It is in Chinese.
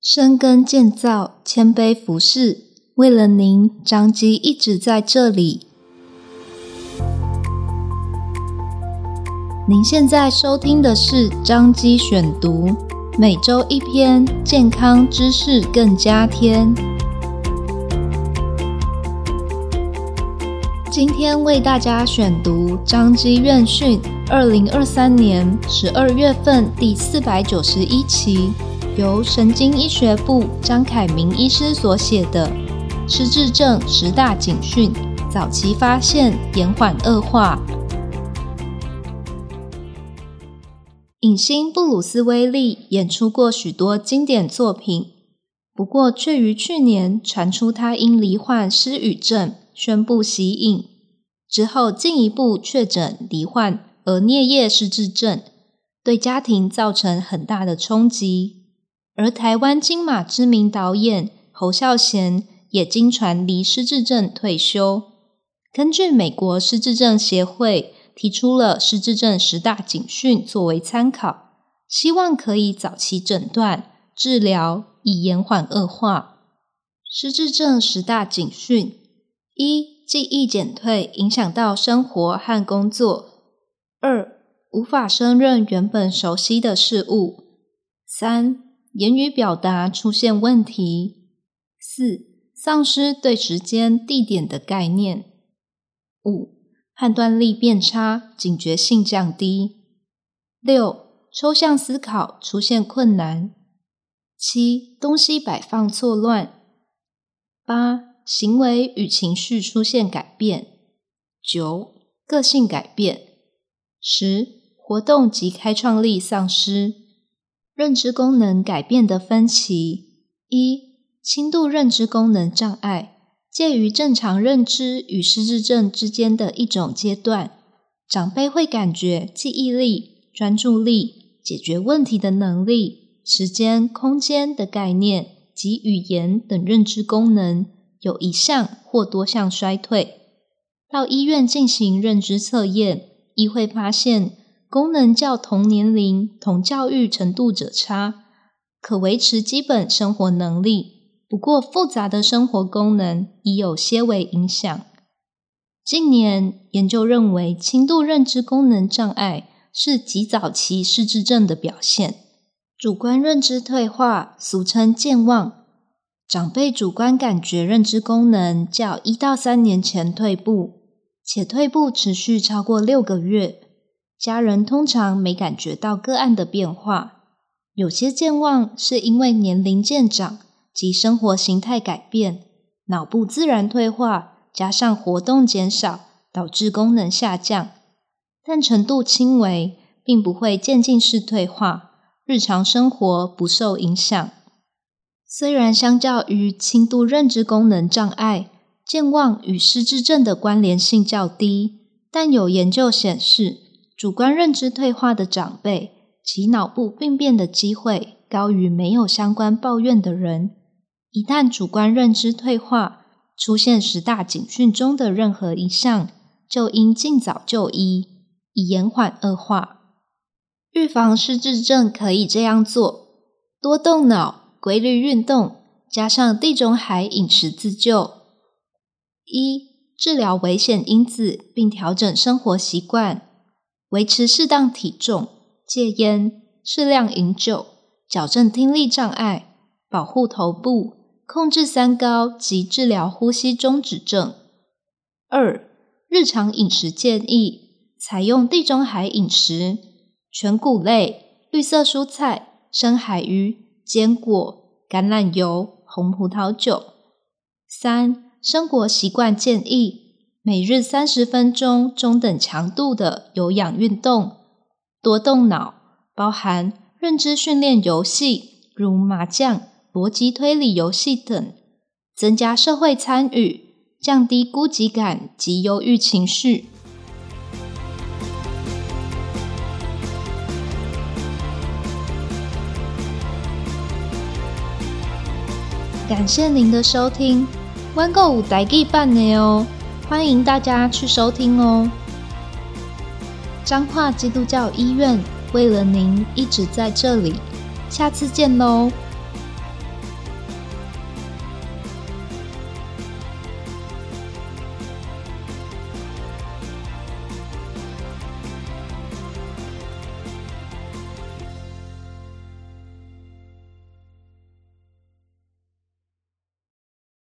深耕建造，谦卑服侍，为了您，张基一直在这里。您现在收听的是张基选读，每周一篇健康知识更加添。今天为大家选读张基院讯二零二三年十二月份第四百九十一期。由神经医学部张凯明医师所写的《失智症十大警讯：早期发现，延缓恶化》。影星布鲁斯威利演出过许多经典作品，不过却于去年传出他因罹患失语症，宣布息影。之后进一步确诊罹患额颞叶失智症，对家庭造成很大的冲击。而台湾金马知名导演侯孝贤也经传离失智症退休。根据美国失智症协会提出了失智症十大警讯作为参考，希望可以早期诊断、治疗，以延缓恶化。失智症十大警讯：一、记忆减退，影响到生活和工作；二、无法胜任原本熟悉的事物；三、言语表达出现问题。四、丧失对时间、地点的概念。五、判断力变差，警觉性降低。六、抽象思考出现困难。七、东西摆放错乱。八、行为与情绪出现改变。九、个性改变。十、活动及开创力丧失。认知功能改变的分歧：一、轻度认知功能障碍，介于正常认知与失智症之间的一种阶段。长辈会感觉记忆力、专注力、解决问题的能力、时间、空间的概念及语言等认知功能有一项或多项衰退。到医院进行认知测验，亦会发现。功能较同年龄、同教育程度者差，可维持基本生活能力，不过复杂的生活功能已有些微影响。近年研究认为，轻度认知功能障碍是极早期失智症的表现。主观认知退化，俗称健忘，长辈主观感觉认知功能较一到三年前退步，且退步持续超过六个月。家人通常没感觉到个案的变化，有些健忘是因为年龄渐长及生活形态改变，脑部自然退化，加上活动减少，导致功能下降，但程度轻微，并不会渐进式退化，日常生活不受影响。虽然相较于轻度认知功能障碍，健忘与失智症的关联性较低，但有研究显示，主观认知退化的长辈，其脑部病变的机会高于没有相关抱怨的人。一旦主观认知退化，出现十大警讯中的任何一项，就应尽早就医，以延缓恶化。预防失智症可以这样做：多动脑、规律运动，加上地中海饮食自救。一、治疗危险因子，并调整生活习惯。维持适当体重，戒烟，适量饮酒，矫正听力障碍，保护头部，控制三高及治疗呼吸中止症。二、日常饮食建议采用地中海饮食，全谷类、绿色蔬菜、深海鱼、坚果、橄榄油、红葡萄酒。三、生活习惯建议。每日三十分钟中等强度的有氧运动，多动脑，包含认知训练游戏，如麻将、逻辑推理游戏等，增加社会参与，降低孤寂感及忧郁情绪。感谢您的收听，弯购五台记版的哦。欢迎大家去收听哦！彰化基督教医院为了您一直在这里，下次见喽。